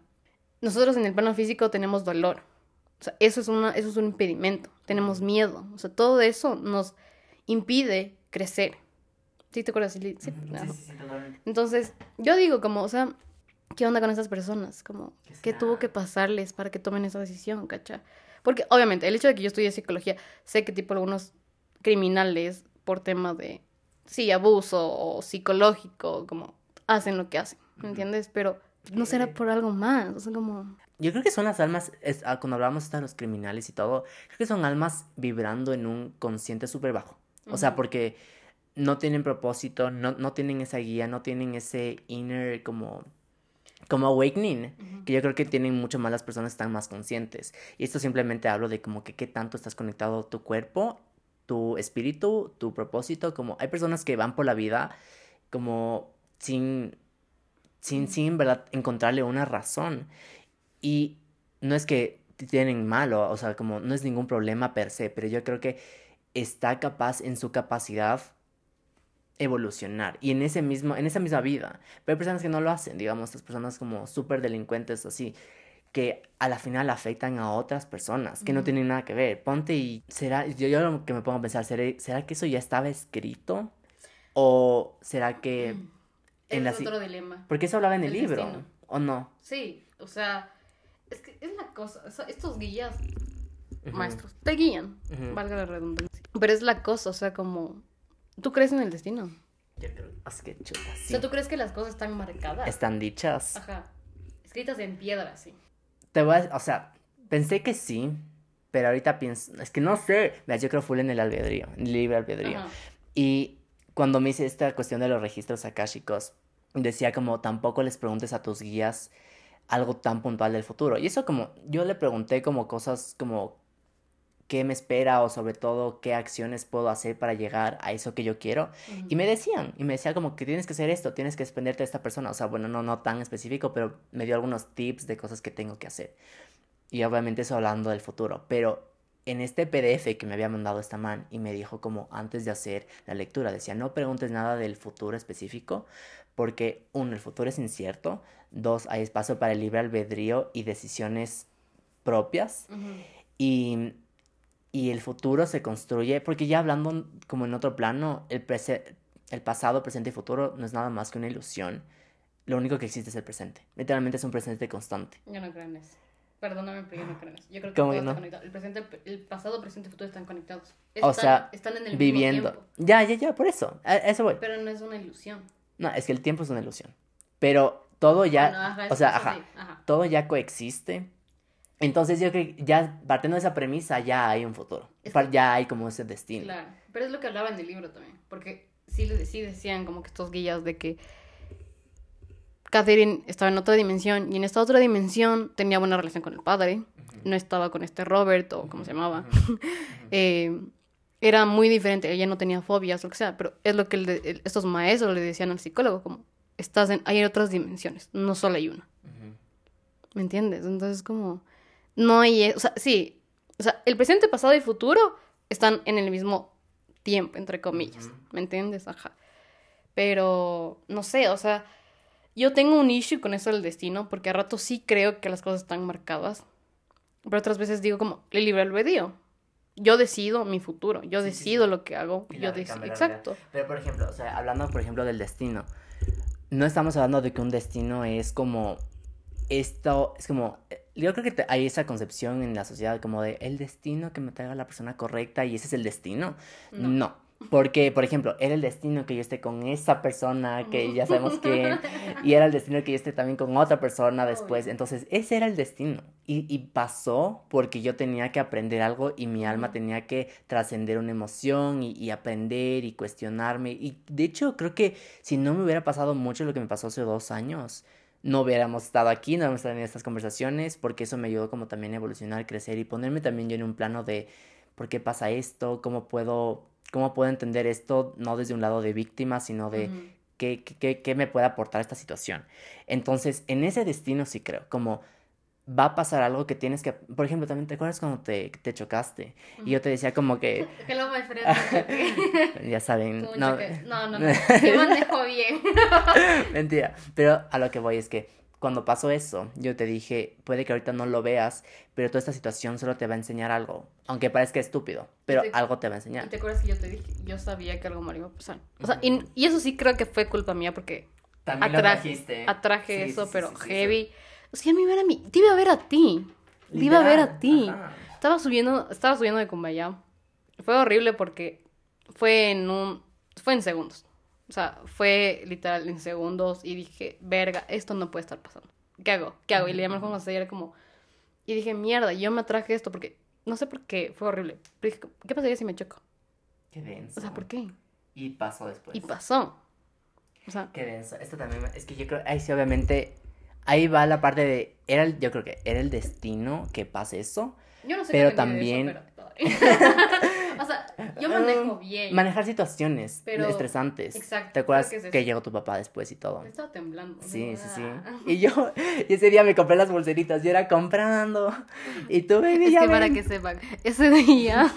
nosotros en el plano físico tenemos dolor. O sea, eso es, una, eso es un impedimento. Tenemos miedo. O sea, todo eso nos impide crecer. ¿Sí te acuerdas? Sí, sí, Entonces, yo digo como, o sea, ¿qué onda con esas personas? Como, ¿qué tuvo que pasarles para que tomen esa decisión, cacha? Porque, obviamente, el hecho de que yo estudie psicología, sé que tipo algunos criminales por tema de, sí, abuso o psicológico, como, hacen lo que hacen, ¿me entiendes? Pero no será por algo más, o sea, como... Yo creo que son las almas, ah, cuando hablamos de los criminales y todo, creo que son almas vibrando en un consciente súper bajo. O sea, porque no tienen propósito, no, no tienen esa guía, no tienen ese inner como como awakening, que yo creo que tienen mucho más las personas están más conscientes. Y esto simplemente hablo de como que qué tanto estás conectado tu cuerpo, tu espíritu, tu propósito, como hay personas que van por la vida como sin sin sin verdad encontrarle una razón. Y no es que tienen malo, o sea, como no es ningún problema per se, pero yo creo que está capaz en su capacidad evolucionar y en ese mismo en esa misma vida. Pero hay personas que no lo hacen digamos estas personas como súper delincuentes así que a la final afectan a otras personas que no tienen nada que ver. Ponte y será yo, yo lo que me pongo a pensar ¿será, será que eso ya estaba escrito o será que en es otro dilema. porque eso hablaba en el, libro o no sí o sea es que es la cosa estos guías maestros te guían valga la redundancia pero es la cosa o sea como ¿Tú crees en el destino? Yo creo, es que chuta, sí. O sea, ¿tú crees que las cosas están marcadas? Están dichas. Ajá. Escritas en piedra, sí. Te voy a, o sea, pensé que sí, pero ahorita pienso, es que no sé, yo creo full en el albedrío, en el libre albedrío. Y cuando me hice esta cuestión de los registros akáshicos, decía como tampoco les preguntes a tus guías algo tan puntual del futuro. Y eso como, yo le pregunté como cosas como qué me espera o sobre todo qué acciones puedo hacer para llegar a eso que yo quiero. Y me decían, y me decía como que tienes que hacer esto, tienes que desprenderte de esta persona. O sea, bueno, no, no tan específico, pero me dio algunos tips de cosas que tengo que hacer. Y obviamente eso hablando del futuro, pero en este PDF que me había mandado esta man y me dijo como antes de hacer la lectura, decía, no preguntes nada del futuro específico, porque uno, el futuro es incierto, dos, hay espacio para el libre albedrío y decisiones propias. Y y el futuro se construye, porque ya hablando como en otro plano, el, el pasado, presente y futuro no es nada más que una ilusión. Lo único que existe es el presente. Literalmente es un presente constante. Yo no creo en eso. Perdóname, pero yo no creo en eso. Yo creo que todo está conectado. El, presente, el pasado, presente y futuro están conectados. o sea, están en el viviendo. Mismo tiempo. Ya, ya, ya, por eso. A eso voy. Pero no es una ilusión. No, es que el tiempo es una ilusión. Pero todo ya, o sea, ajá, todo ya coexiste entonces yo creo que ya partiendo de esa premisa ya hay un futuro, ya hay como ese destino. Claro, pero es lo que hablaban del libro también, porque sí, sí decían como que estos guías de que Catherine estaba en otra dimensión y en esta otra dimensión tenía buena relación con el padre, no estaba con este Robert o como se llamaba. <laughs> Eh, era muy diferente, ella no tenía fobias o lo que sea, pero es lo que estos maestros le decían al psicólogo, como estás en, hay otras dimensiones, no solo hay una. ¿Me entiendes? Entonces como no hay, o sea, sí, o sea, el presente, pasado y futuro están en el mismo tiempo, entre comillas, ¿me entiendes? Ajá. Pero, no sé, o sea, yo tengo un issue con eso del destino, porque a rato sí creo que las cosas están marcadas, pero otras veces digo como, el libre albedrío. Yo decido mi futuro, yo decido lo que hago, yo decido, exacto. Pero, por ejemplo, o sea, hablando, por ejemplo, del destino, no estamos hablando de que un destino es como esto es como, eh, yo creo que hay esa concepción en la sociedad como de el destino que me traiga la persona correcta y ese es el destino. No. Porque, por ejemplo, era el destino que yo esté con esa persona que ya sabemos quién, <laughs> y era el destino que yo esté también con otra persona después. Entonces, ese era el destino. Y, y pasó porque yo tenía que aprender algo y mi alma tenía que trascender una emoción y, y, aprender y cuestionarme. Y de hecho, creo que si no me hubiera pasado mucho lo que me pasó hace dos años, no hubiéramos estado aquí, no hubiéramos estado en estas conversaciones, porque eso me ayudó como también a evolucionar, crecer y ponerme también yo en un plano de por qué pasa esto, cómo puedo, cómo puedo entender esto, no desde un lado de víctima, sino de qué, qué, qué, me puede aportar esta situación. Entonces, en ese destino sí creo, como va a pasar algo que tienes que, por ejemplo, también te acuerdas cuando te, te chocaste y yo te decía como que, Hello, my friend. ya saben, no, no, no, no. <laughs> Yo manejo bien. <laughs> mentira, pero a lo que voy es que cuando pasó eso, yo te dije, puede que ahorita no lo veas, pero toda esta situación solo te va a enseñar algo, aunque parezca estúpido, pero te- algo te va a ¿Y enseñar. te acuerdas que yo te dije? Yo sabía que algo malo iba a pasar. O sea, y, y eso sí creo que fue culpa mía porque También lo atraje, trajiste. atraje Sí, eso, sí, sí, pero sí, sí, heavy. O sea, me iba a ver a mí. Te iba a ver a ti. Te iba a ver a ti. ajá. Estaba subiendo, estaba subiendo de Cumbaya. Fue horrible porque fue en un, fue en segundos. O sea, fue literal en segundos y dije, verga, esto no puede estar pasando. ¿Qué hago? ¿Qué hago? Y le llamé a Juan José y era como, y dije, mierda, yo me atraje esto porque, no sé por qué, fue horrible. Pero dije, ¿qué pasaría si me choco? Qué denso. O sea, ¿por qué? Y pasó después. Y pasó. O sea, Qué denso. Esto también, es que yo creo, ahí sí, obviamente, ahí va la parte de, era el, yo creo que era el destino que pase eso. yo no sé Pero también- eso, pero- <laughs> o sea, yo <laughs> manejo bien. Manejar situaciones Pero- estresantes. Exacto, ¿Te acuerdas que que, es llegó tu papá después y todo? Estaba temblando. Sí, sí, sí. <laughs> Y yo, y ese día me compré las pulseritas, yo era comprando. Y tú, baby, Es ya que para ven. que sepan, ese día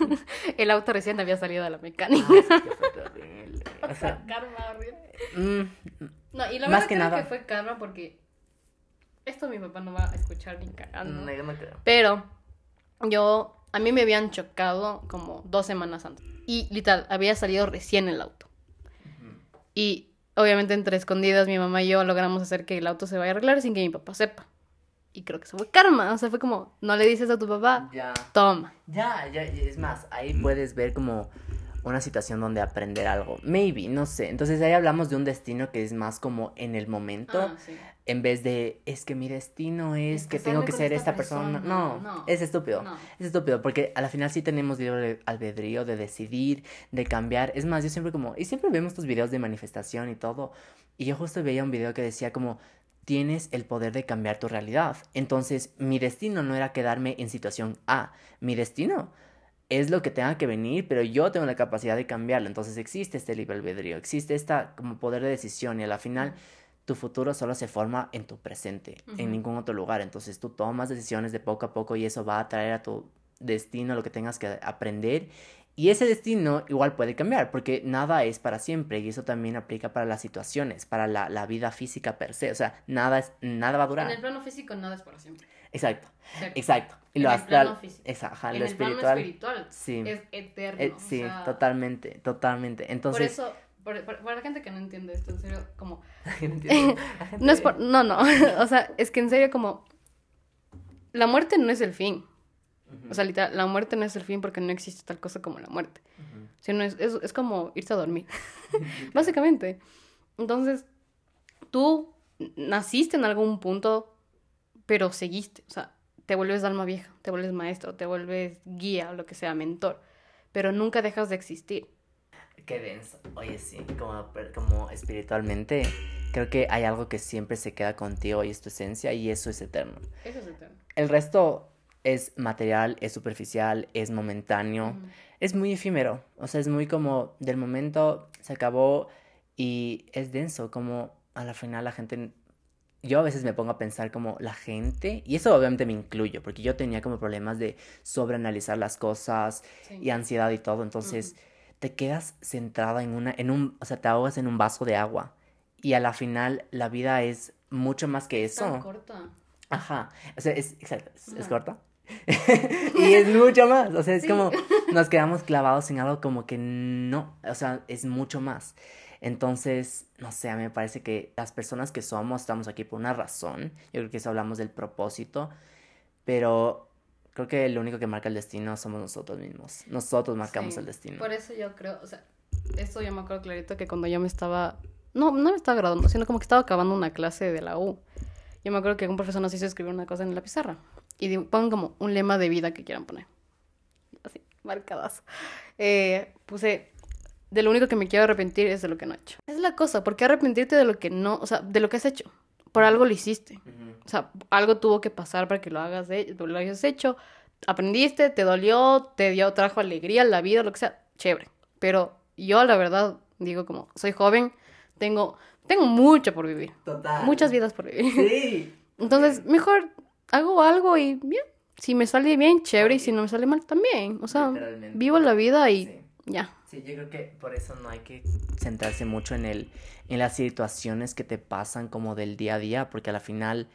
el auto recién había salido de la mecánica. Que fue. O sea, karma horrible. mm, No, y la Más verdad que creo nada. que fue karma porque esto mi papá no va a escuchar ni cagando. no, yo no creo. Pero yo, a mí me habían chocado como dos semanas antes. Y literal, había salido recién el auto. Y obviamente entre escondidas mi mamá y yo logramos hacer que el auto se vaya a arreglar sin que mi papá sepa. Y creo que eso fue karma. O sea, fue como, no le dices a tu papá, Ya. toma. Ya, ya, es más, ahí puedes ver como una situación donde aprender algo. Maybe, no sé. Entonces ahí hablamos de un destino que es más como en el momento, Ah, sí. en vez de es que mi destino es, Es que tengo que ser esta esta persona. persona. No, No. es estúpido. No. Es estúpido porque a la final sí tenemos libre albedrío de decidir, de cambiar. Es más, yo siempre como, y siempre vemos estos videos de manifestación y todo. Y yo justo veía un video que decía como, tienes el poder de cambiar tu realidad. Entonces, mi destino no era quedarme en situación A. Mi destino es lo que tenga que venir, pero yo tengo la capacidad de cambiarlo. Entonces existe este libre albedrío, existe esta como poder de decisión y a la final tu futuro solo se forma en tu presente, en ningún otro lugar. Entonces tú tomas decisiones de poco a poco y eso va a traer a tu destino lo que tengas que aprender. Y ese destino igual puede cambiar, porque nada es para siempre, y eso también aplica para las situaciones, para la, la vida física per se. O sea, nada, es, nada va a En durar. el plano físico nada es para siempre. Exacto, Cero. exacto. Y En lo el astral, plano físico. esa- ajá, en lo el espiritual. plano espiritual sí. es eterno. Eh, o sí, sea, totalmente, totalmente. Por Entonces, eso, por- por- la gente que no entiende esto, en serio, como... <laughs> <laughs> gente- No es por... No, no. <laughs> o sea, es que en serio como... La muerte no es el fin. O sea, literal, la muerte no es el fin porque no existe tal cosa como la muerte. Ujú. Sino es, es, es como irse a dormir. Básicamente. Entonces, tú naciste en algún punto, pero seguiste. O sea, te vuelves alma vieja, te vuelves maestro, te vuelves guía o lo que sea, mentor. Pero nunca dejas de existir. Qué denso. Oye, sí, como, como espiritualmente, creo que hay algo que siempre se queda contigo y es tu esencia y eso es eterno. Eso es eterno. El resto es material, es superficial, es momentáneo, es muy efímero. O sea, es muy como del momento se acabó y es denso, como a la final la gente... Yo a veces me pongo a pensar como la gente, y eso obviamente me incluyo, porque yo tenía como problemas de sobreanalizar las cosas, Sí. y ansiedad y todo. Entonces, te quedas centrada en una, en un, o sea, te ahogas en un vaso de agua. Y a la final, la vida es mucho más que Es tan eso. corta. Aja. O sea, es, exacto, es, es Ajá. corta. <laughs> y es mucho más. O sea, es Sí. como <laughs> nos quedamos clavados en algo como que no. O sea, es mucho más. Entonces, no sé, a mí me parece que las personas que somos estamos aquí por una razón. Yo creo que eso hablamos del propósito. Pero creo que lo único que marca el destino somos nosotros mismos. Nosotros marcamos Sí, el destino. Por eso yo creo, o sea, esto yo me acuerdo clarito que cuando yo me estaba, no, no me estaba graduando, sino como que estaba acabando una clase de la U. Yo me acuerdo que un profesor nos hizo escribir una cosa en la pizarra y pongan como un lema de vida que quieran poner. Así, marcadas. Eh, puse, de lo único que me quiero arrepentir es de lo que no he hecho. Es la cosa, ¿por qué arrepentirte de lo que no, o sea, de lo que has hecho? Por algo lo hiciste. O sea, algo tuvo que pasar para que lo hagas, de, lo hayas hecho. Aprendiste, te dolió, te dio, trajo alegría, la vida, lo que sea, chévere. Pero yo, la verdad, digo como, soy joven, tengo, tengo mucho por vivir. Total. Muchas vidas por vivir. Sí. <laughs> Entonces, mejor hago algo y bien. Si me sale bien, chévere, y si no me sale mal, también. O sea, vivo la vida y Sí. ya. Sí, yo creo que por eso no hay que centrarse mucho en el, en las situaciones que te pasan como del día a día, porque a la final,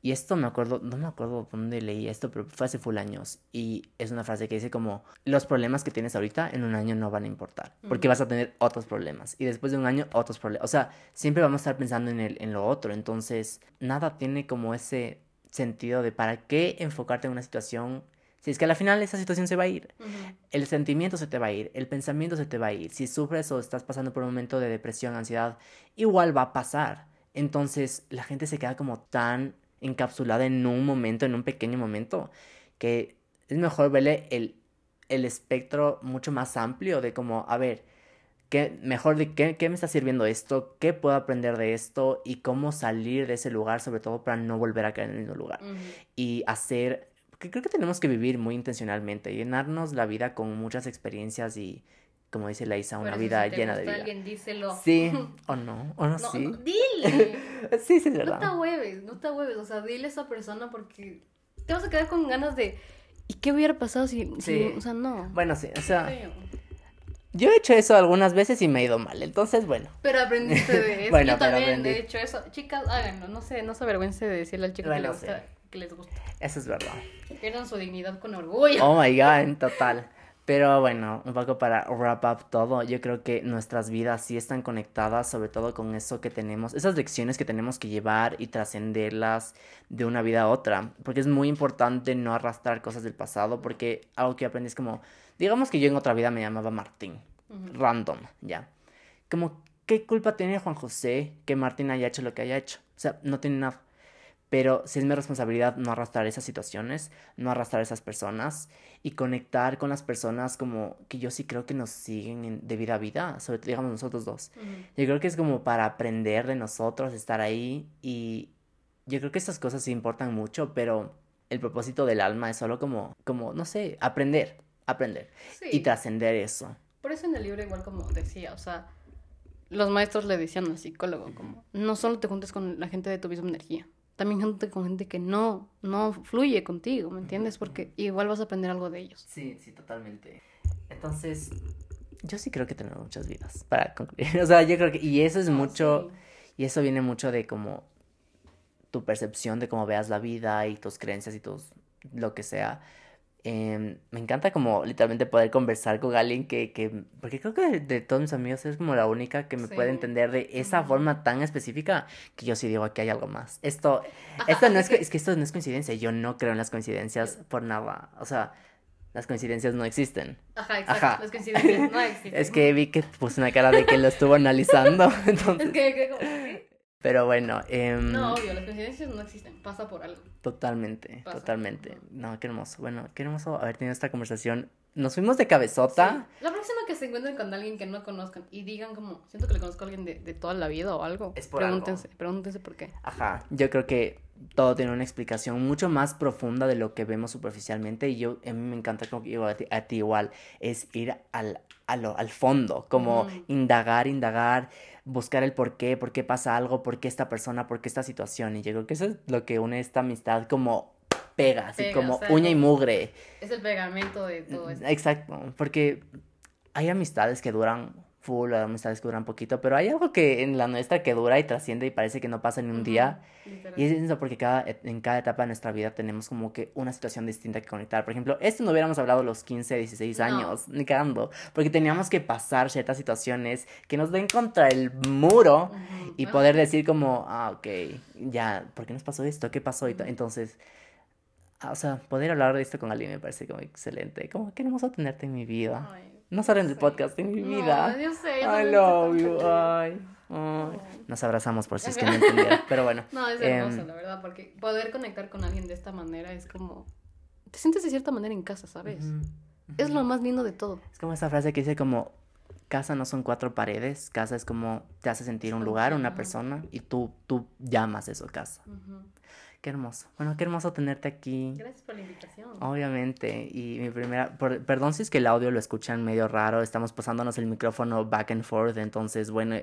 y esto me acuerdo, no me acuerdo dónde leí esto, pero fue hace full años, y es una frase que dice como, los problemas que tienes ahorita en un año no van a importar, porque vas a tener otros problemas, y después de un año otros problemas, o sea, siempre vamos a estar pensando en el, en lo otro, entonces, nada tiene como ese sentido de para qué enfocarte en una situación, si es que a la final esa situación se va a ir el sentimiento se te va a ir, el pensamiento se te va a ir. Si sufres o estás pasando por un momento de depresión, ansiedad, igual va a pasar. Entonces la gente se queda como tan encapsulada en un momento, en un pequeño momento, que es mejor verle el, el espectro mucho más amplio de como, a ver, ¿qué, mejor de qué, qué me está sirviendo esto, qué puedo aprender de esto y cómo salir de ese lugar, sobre todo para no volver a caer en el mismo lugar y hacer, porque creo que tenemos que vivir muy intencionalmente, llenarnos la vida con muchas experiencias y, como dice la Isa, una vida llena de vida. Alguien, díselo. Sí, <laughs> o no, o no, No, sí. no, <laughs> dile. Sí, sí, es No te verdad. hueves, no te hueves. O sea, dile a esa persona porque te vas a quedar con ganas de. ¿Y qué hubiera pasado si.? si- Sí. o sea, no. Bueno, sí, o sea, yo he hecho eso algunas veces y me ha ido mal, entonces, bueno. Pero aprendiste de <laughs> eso. Bueno, Yo también aprendí. he hecho eso. Chicas, háganlo. No sé, no se avergüence de decirle al chico Bueno, que, le gusta, sí. Que les gusta. Eso es verdad. Pierdan su dignidad con orgullo. Oh my god, en <laughs> total. Pero bueno, un poco para wrap up todo, yo creo que nuestras vidas sí están conectadas, sobre todo con eso que tenemos, esas lecciones que tenemos que llevar y trascenderlas de una vida a otra, porque es muy importante no arrastrar cosas del pasado, porque algo que aprendí es como, digamos que yo en otra vida me llamaba Martín, Ujú. random, ya. Como, ¿qué culpa tiene Juan José que Martín haya hecho lo que haya hecho? O sea, no tiene nada. Pero sí es mi responsabilidad no arrastrar esas situaciones, no arrastrar esas personas y conectar con las personas como que yo sí creo que nos siguen en- de vida a vida, sobre todo digamos nosotros dos. Ujú. Yo creo que es como para aprender de nosotros, estar ahí y yo creo que estas cosas sí importan mucho, pero el propósito del alma es solo como, como, no sé, aprender, aprender Sí. y trascender eso. Por eso en el libro, igual como decía, o sea, los maestros le decían al psicólogo, como, no solo te juntes con la gente de tu misma energía, también júntate con gente que no, no fluye contigo, ¿me entiendes? Porque igual vas a aprender algo de ellos. Sí, sí, totalmente. Entonces, yo sí creo que tenemos muchas vidas, para concluir. <laughs> O sea, yo creo que, y eso es No, mucho, sí. y eso viene mucho de como tu percepción de cómo veas la vida y tus creencias y tus, lo que sea. Em, me encanta como literalmente poder conversar con alguien que, que porque creo que de, de todos mis amigos es como la única que me puede entender de esa forma tan específica que yo sí digo aquí hay algo más. Esto, Ajá, esto no es, es que- es que esto no es coincidencia, yo no creo en las coincidencias por nada, o sea, las coincidencias no existen. Ajá, exacto, Ajá. las coincidencias no <laughs> existen. Es que vi que puso una cara de que lo estuvo analizando, <laughs> entonces, Es que, que. Pero bueno, em, No, obvio, las coincidencias no existen, pasa por algo. totalmente, Pasa. totalmente. No, qué hermoso, bueno, qué hermoso haber tenido esta conversación. Nos fuimos de cabezota. Sí. La próxima que se encuentren con alguien que no conozcan y digan como, siento que le conozco a alguien de, de toda la vida o algo, Es por algo. pregúntense, pregúntense por qué. Ajá, yo creo que todo tiene una explicación mucho más profunda de lo que vemos superficialmente y yo, a mí me encanta como que digo a ti, a ti igual, es ir al, a lo- al fondo, como indagar, indagar, buscar el por qué, por qué pasa algo, por qué esta persona, por qué esta situación y yo creo que eso es lo que une esta amistad como pega, así Pega, como o sea, uña y mugre. Es el pegamento de todo esto. Exacto, porque hay amistades que duran full, hay amistades que duran poquito, pero hay algo que en la nuestra que dura y trasciende y parece que no pasa en un Ujú, día. literal. Y es eso porque cada, en cada etapa de nuestra vida tenemos como que una situación distinta que conectar. Por ejemplo, esto no hubiéramos hablado los 15, 16 No. años, ni cagando, porque teníamos que pasar ciertas situaciones que nos den contra el muro Ujú. y Ah, poder decir como, ah, ok, ya, ¿por qué nos pasó esto? ¿Qué pasó? Y. Entonces, o sea, poder hablar de esto con alguien me parece como excelente. Como qué hermoso tenerte en mi vida. ay, No solo en el podcast, en mi No, vida. yo sé, yo I love you. Ay, ay. No. Nos abrazamos por si es que no <laughs> entendieron. Pero bueno. No, es em, hermoso, la verdad, porque poder conectar con alguien de esta manera es como... Te sientes de cierta manera en casa, ¿sabes? Es lo más lindo de todo. Es como esa frase que dice como casa no son cuatro paredes, casa es como te hace sentir un lugar, una persona y tú tú llamas eso casa. Ujú. Qué hermoso. Bueno, qué hermoso tenerte aquí. Gracias por la invitación. Obviamente. Y mi primera. por- perdón si es que el audio lo escuchan medio raro. Estamos pasándonos el micrófono back and forth. Entonces, bueno,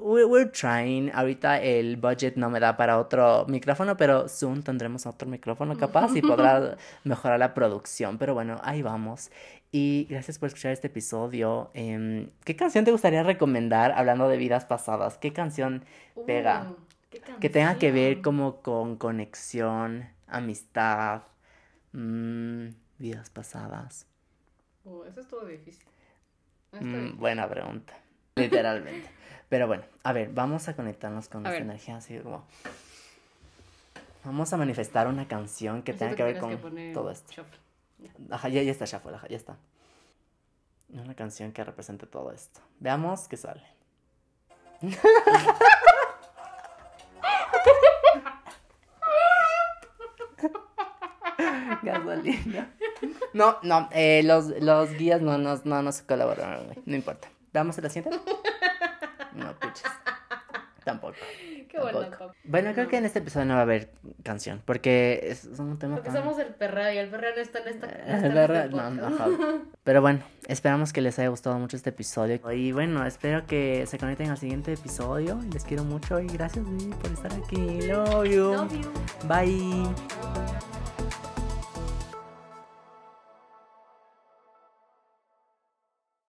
we- we're trying. Ahorita el budget no me da para otro micrófono, pero soon tendremos otro micrófono capaz y podrá <laughs> mejorar la producción. Pero bueno, ahí vamos. Y gracias por escuchar este episodio. Em, ¿qué canción te gustaría recomendar hablando de vidas pasadas? ¿Qué canción pega? Uh, ¿qué que tenga que ver como con conexión, amistad, mm, vidas pasadas? Uh, eso estuvo difícil. Está Mm, buena pregunta, <laughs> literalmente. Pero bueno, a ver, vamos a conectarnos con A esta ver. energía así como... Vamos a manifestar una canción que tenga que ver con poner todo esto. shuffle. Ajá, ya, ya está, Shuffle, ajá, ya está. Una canción que represente todo esto. Veamos qué sale. <laughs> Gasolina. <laughs> No, no, eh, los, los guías no nos, no nos colaboraron, güey. No importa. ¿Vamos a la siguiente? No, puches. Tampoco. Qué bueno. tampoco. Bueno, creo que en este episodio no va a haber canción, porque es, un tema Porque tan... somos el perreo y el perreo no está en esta. no Eh, está en verdad, este no, <laughs> no. Pero bueno, esperamos que les haya gustado mucho este episodio. Y bueno, espero que se conecten al siguiente episodio. Les quiero mucho y gracias por estar aquí. Love you. Love you. Bye.